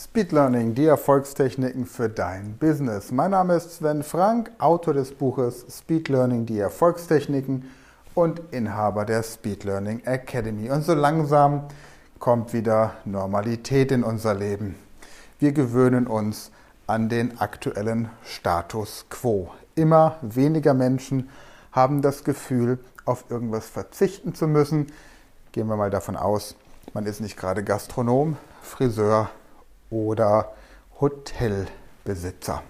Speed Learning, die Erfolgstechniken für dein Business. Mein Name ist Sven Frank, Autor des Buches Speed Learning, die Erfolgstechniken und Inhaber der Speed Learning Academy. Und so langsam kommt wieder Normalität in unser Leben. Wir gewöhnen uns an den aktuellen Status quo. Immer weniger Menschen haben das Gefühl, auf irgendwas verzichten zu müssen. Gehen wir mal davon aus, man ist nicht gerade Gastronom, Friseur oder Hotelbesitzer.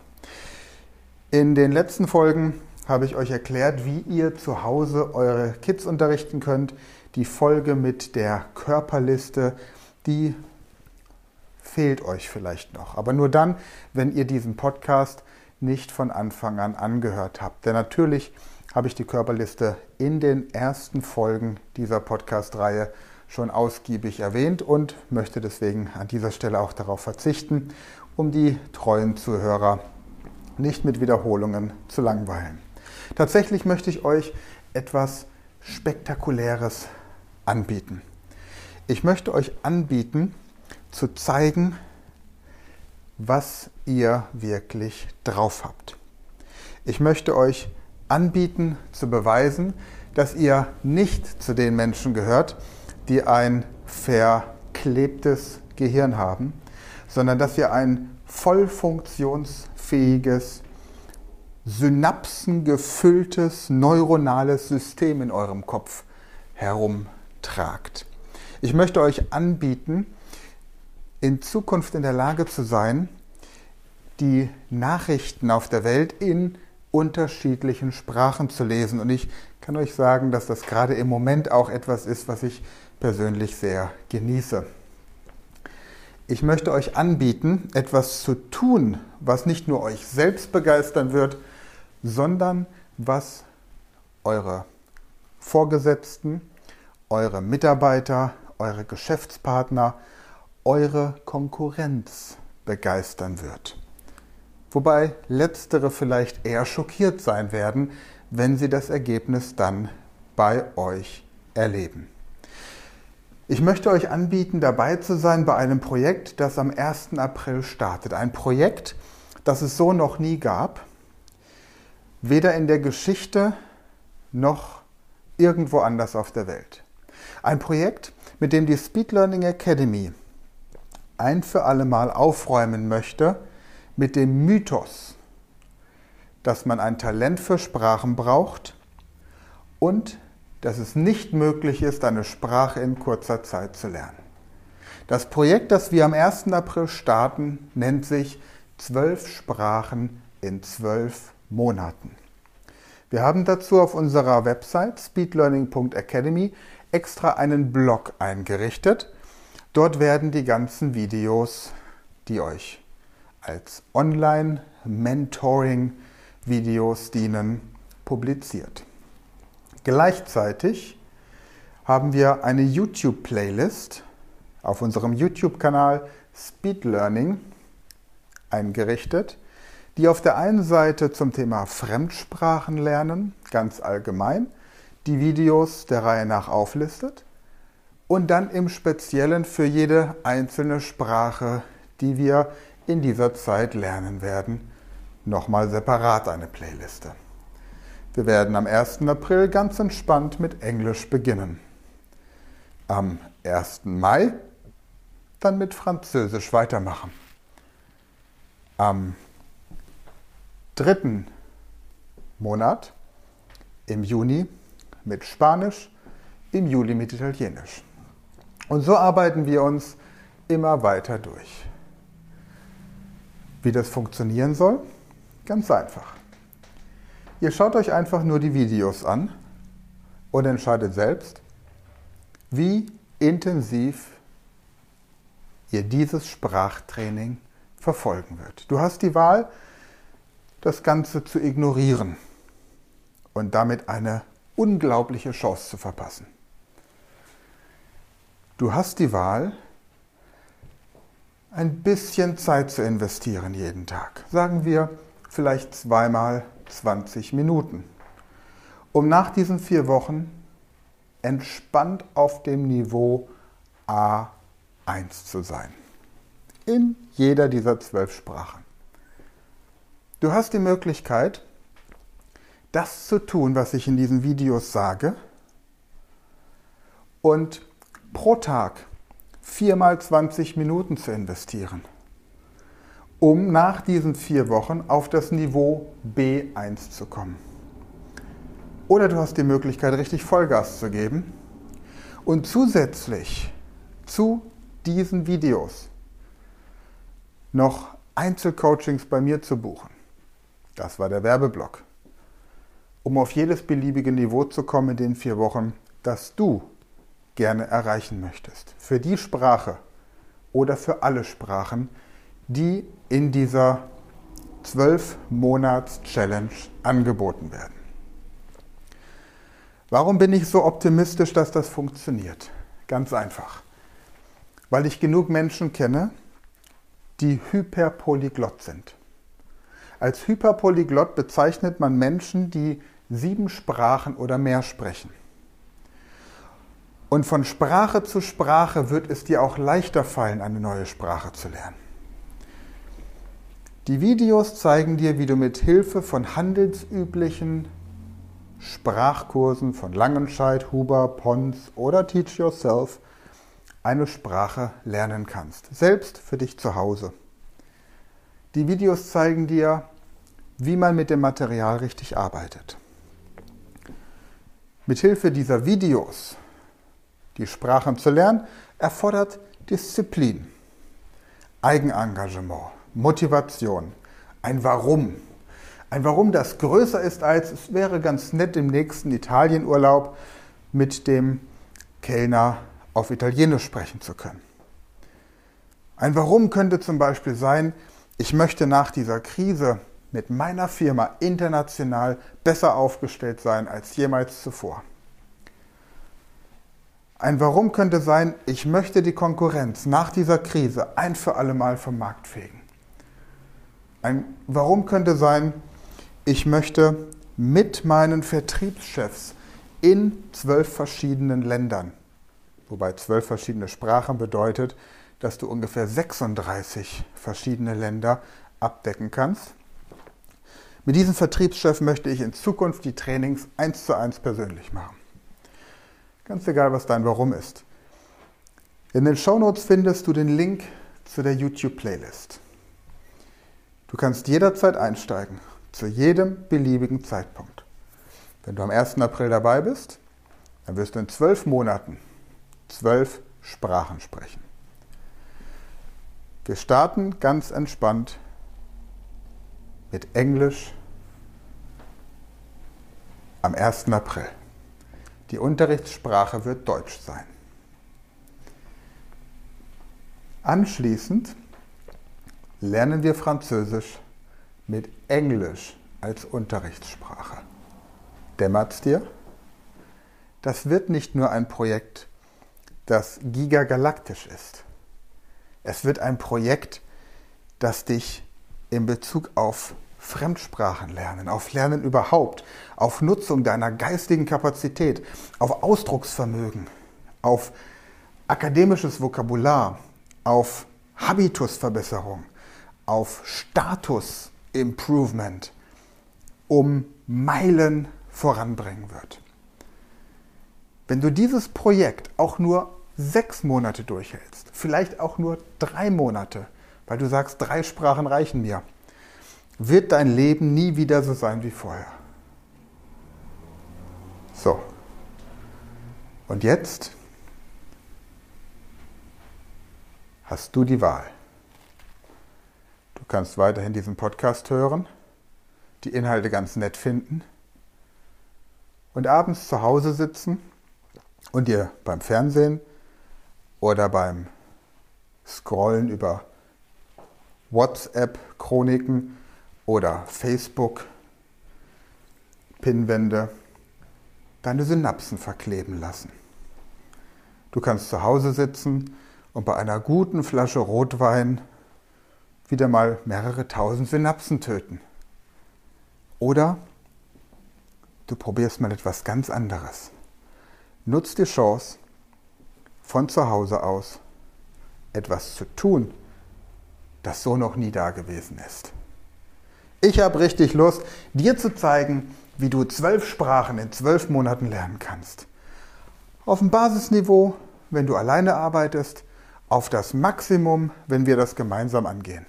In den letzten Folgen habe ich euch erklärt, wie ihr zu Hause eure Kids unterrichten könnt. Die Folge mit der Körperliste, die fehlt euch vielleicht noch. Aber nur dann, wenn ihr diesen Podcast nicht von Anfang an angehört habt. Denn natürlich habe ich die Körperliste in den ersten Folgen dieser Podcast-Reihe schon ausgiebig erwähnt und möchte deswegen an dieser Stelle auch darauf verzichten, um die treuen Zuhörer nicht mit Wiederholungen zu langweilen. Tatsächlich möchte ich euch etwas Spektakuläres anbieten. Ich möchte euch anbieten, zu zeigen, was ihr wirklich drauf habt. Ich möchte euch anbieten, zu beweisen, dass ihr nicht zu den Menschen gehört, die ein verklebtes Gehirn haben, sondern dass ihr ein voll funktionsfähiges, synapsengefülltes neuronales System in eurem Kopf herumtragt. Ich möchte euch anbieten, in Zukunft in der Lage zu sein, die Nachrichten auf der Welt in unterschiedlichen Sprachen zu lesen. Und ich kann euch sagen, dass das gerade im Moment auch etwas ist, was ich persönlich sehr genieße. Ich möchte euch anbieten, etwas zu tun, was nicht nur euch selbst begeistern wird, sondern was eure Vorgesetzten, eure Mitarbeiter, eure Geschäftspartner, eure Konkurrenz begeistern wird. Wobei letztere vielleicht eher schockiert sein werden, wenn sie das Ergebnis dann bei euch erleben. Ich möchte euch anbieten, dabei zu sein bei einem Projekt, das am 1. April startet. Ein Projekt, das es so noch nie gab, weder in der Geschichte noch irgendwo anders auf der Welt. Ein Projekt, mit dem die Speed Learning Academy ein für alle Mal aufräumen möchte mit dem Mythos, dass man ein Talent für Sprachen braucht und dass es nicht möglich ist, eine Sprache in kurzer Zeit zu lernen. Das Projekt, das wir am 1. April starten, nennt sich Zwölf Sprachen in zwölf Monaten. Wir haben dazu auf unserer Website speedlearning.academy extra einen Blog eingerichtet. Dort werden die ganzen Videos, die euch als Online-Mentoring-Videos dienen, publiziert. Gleichzeitig haben wir eine YouTube-Playlist auf unserem YouTube-Kanal Speed Learning eingerichtet, die auf der einen Seite zum Thema Fremdsprachen lernen, ganz allgemein, die Videos der Reihe nach auflistet und dann im Speziellen für jede einzelne Sprache, die wir in dieser Zeit lernen werden, nochmal separat eine Playliste. Wir werden am 1. April ganz entspannt mit Englisch beginnen. Am 1. Mai dann mit Französisch weitermachen. Am 3. Monat im Juni mit Spanisch, im Juli mit Italienisch. Und so arbeiten wir uns immer weiter durch. Wie das funktionieren soll? Ganz einfach. Ihr schaut euch einfach nur die Videos an und entscheidet selbst, wie intensiv ihr dieses Sprachtraining verfolgen wird. Du hast die Wahl, das Ganze zu ignorieren und damit eine unglaubliche Chance zu verpassen. Du hast die Wahl, ein bisschen Zeit zu investieren jeden Tag. Sagen wir vielleicht zweimal 20 Minuten, um nach diesen vier Wochen entspannt auf dem Niveau A1 zu sein. in jeder dieser zwölf Sprachen. Du hast die Möglichkeit, das zu tun, was ich in diesen Videos sage und pro Tag viermal 20 Minuten zu investieren, um nach diesen vier Wochen auf das Niveau B1 zu kommen. Oder du hast die Möglichkeit, richtig Vollgas zu geben und zusätzlich zu diesen Videos noch Einzelcoachings bei mir zu buchen. Das war der Werbeblock. Um auf jedes beliebige Niveau zu kommen in den vier Wochen, das du gerne erreichen möchtest. Für die Sprache oder für alle Sprachen, die in dieser 12-Monats-Challenge angeboten werden. Warum bin ich so optimistisch, dass das funktioniert? Ganz einfach. Weil ich genug Menschen kenne, die hyperpolyglott sind. Als hyperpolyglott bezeichnet man Menschen, die sieben Sprachen oder mehr sprechen. Und von Sprache zu Sprache wird es dir auch leichter fallen, eine neue Sprache zu lernen. Die Videos zeigen dir, wie du mit Hilfe von handelsüblichen Sprachkursen von Langenscheid, Huber, Pons oder Teach Yourself eine Sprache lernen kannst, selbst für dich zu Hause. Die Videos zeigen dir, wie man mit dem Material richtig arbeitet. Mithilfe dieser Videos die Sprachen zu lernen, erfordert Disziplin, Eigenengagement, Motivation, ein Warum, ein Warum, das größer ist als es wäre ganz nett im nächsten Italienurlaub mit dem Kellner auf Italienisch sprechen zu können. Ein Warum könnte zum Beispiel sein, ich möchte nach dieser Krise mit meiner Firma international besser aufgestellt sein als jemals zuvor. Ein Warum könnte sein, ich möchte die Konkurrenz nach dieser Krise ein für alle Mal vom Markt fegen. Ein Warum könnte sein, ich möchte mit meinen Vertriebschefs in zwölf verschiedenen Ländern, wobei zwölf verschiedene Sprachen bedeutet, dass du ungefähr 36 verschiedene Länder abdecken kannst. Mit diesem Vertriebschef möchte ich in Zukunft die Trainings eins zu eins persönlich machen. Ganz egal, was dein Warum ist. In den Shownotes findest du den Link zu der YouTube-Playlist. Du kannst jederzeit einsteigen zu jedem beliebigen Zeitpunkt. Wenn du am 1. April dabei bist, dann wirst du in zwölf Monaten zwölf Sprachen sprechen. Wir starten ganz entspannt mit Englisch am 1. April. Die Unterrichtssprache wird Deutsch sein. Anschließend lernen wir Französisch mit Englisch als Unterrichtssprache. Dämmert's dir? Das wird nicht nur ein Projekt, das gigagalaktisch ist. Es wird ein Projekt, das dich in Bezug auf Fremdsprachen lernen, auf Lernen überhaupt, auf Nutzung deiner geistigen Kapazität, auf Ausdrucksvermögen, auf akademisches Vokabular, auf Habitusverbesserung, auf Status Improvement um Meilen voranbringen wird. Wenn du dieses Projekt auch nur sechs Monate durchhältst, vielleicht auch nur drei Monate, weil du sagst, drei Sprachen reichen mir, wird dein Leben nie wieder so sein wie vorher. So. Und jetzt hast du die Wahl. Du kannst weiterhin diesen Podcast hören, die Inhalte ganz nett finden und abends zu Hause sitzen und dir beim Fernsehen oder beim Scrollen über WhatsApp-Chroniken oder Facebook Pinwände deine Synapsen verkleben lassen. Du kannst zu Hause sitzen und bei einer guten Flasche Rotwein wieder mal mehrere tausend Synapsen töten. Oder du probierst mal etwas ganz anderes. Nutz die Chance, von zu Hause aus etwas zu tun, das so noch nie da gewesen ist. Ich habe richtig Lust, dir zu zeigen, wie du zwölf Sprachen in zwölf Monaten lernen kannst. Auf dem Basisniveau, wenn du alleine arbeitest, auf das Maximum, wenn wir das gemeinsam angehen.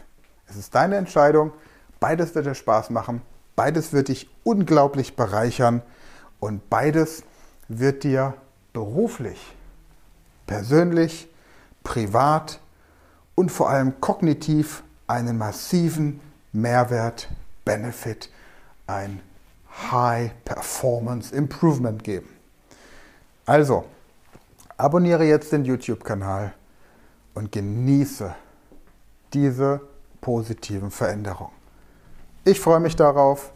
Es ist deine Entscheidung. Beides wird dir Spaß machen. Beides wird dich unglaublich bereichern. Und beides wird dir beruflich, persönlich, privat und vor allem kognitiv einen massiven Mehrwert, Benefit, ein High Performance Improvement geben. Also, abonniere jetzt den YouTube-Kanal und genieße diese positiven Veränderungen. Ich freue mich darauf,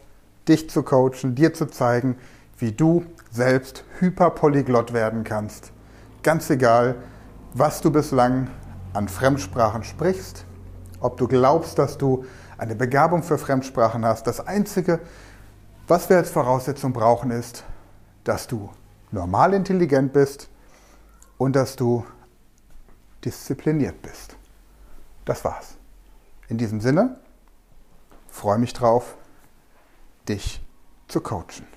dich zu coachen, dir zu zeigen, wie du selbst hyperpolyglott werden kannst. Ganz egal, was du bislang an Fremdsprachen sprichst, ob du glaubst, dass du eine Begabung für Fremdsprachen hast. Das Einzige, was wir als Voraussetzung brauchen, ist, dass du normal intelligent bist und dass du diszipliniert bist. Das war's. In diesem Sinne, freue mich drauf, dich zu coachen.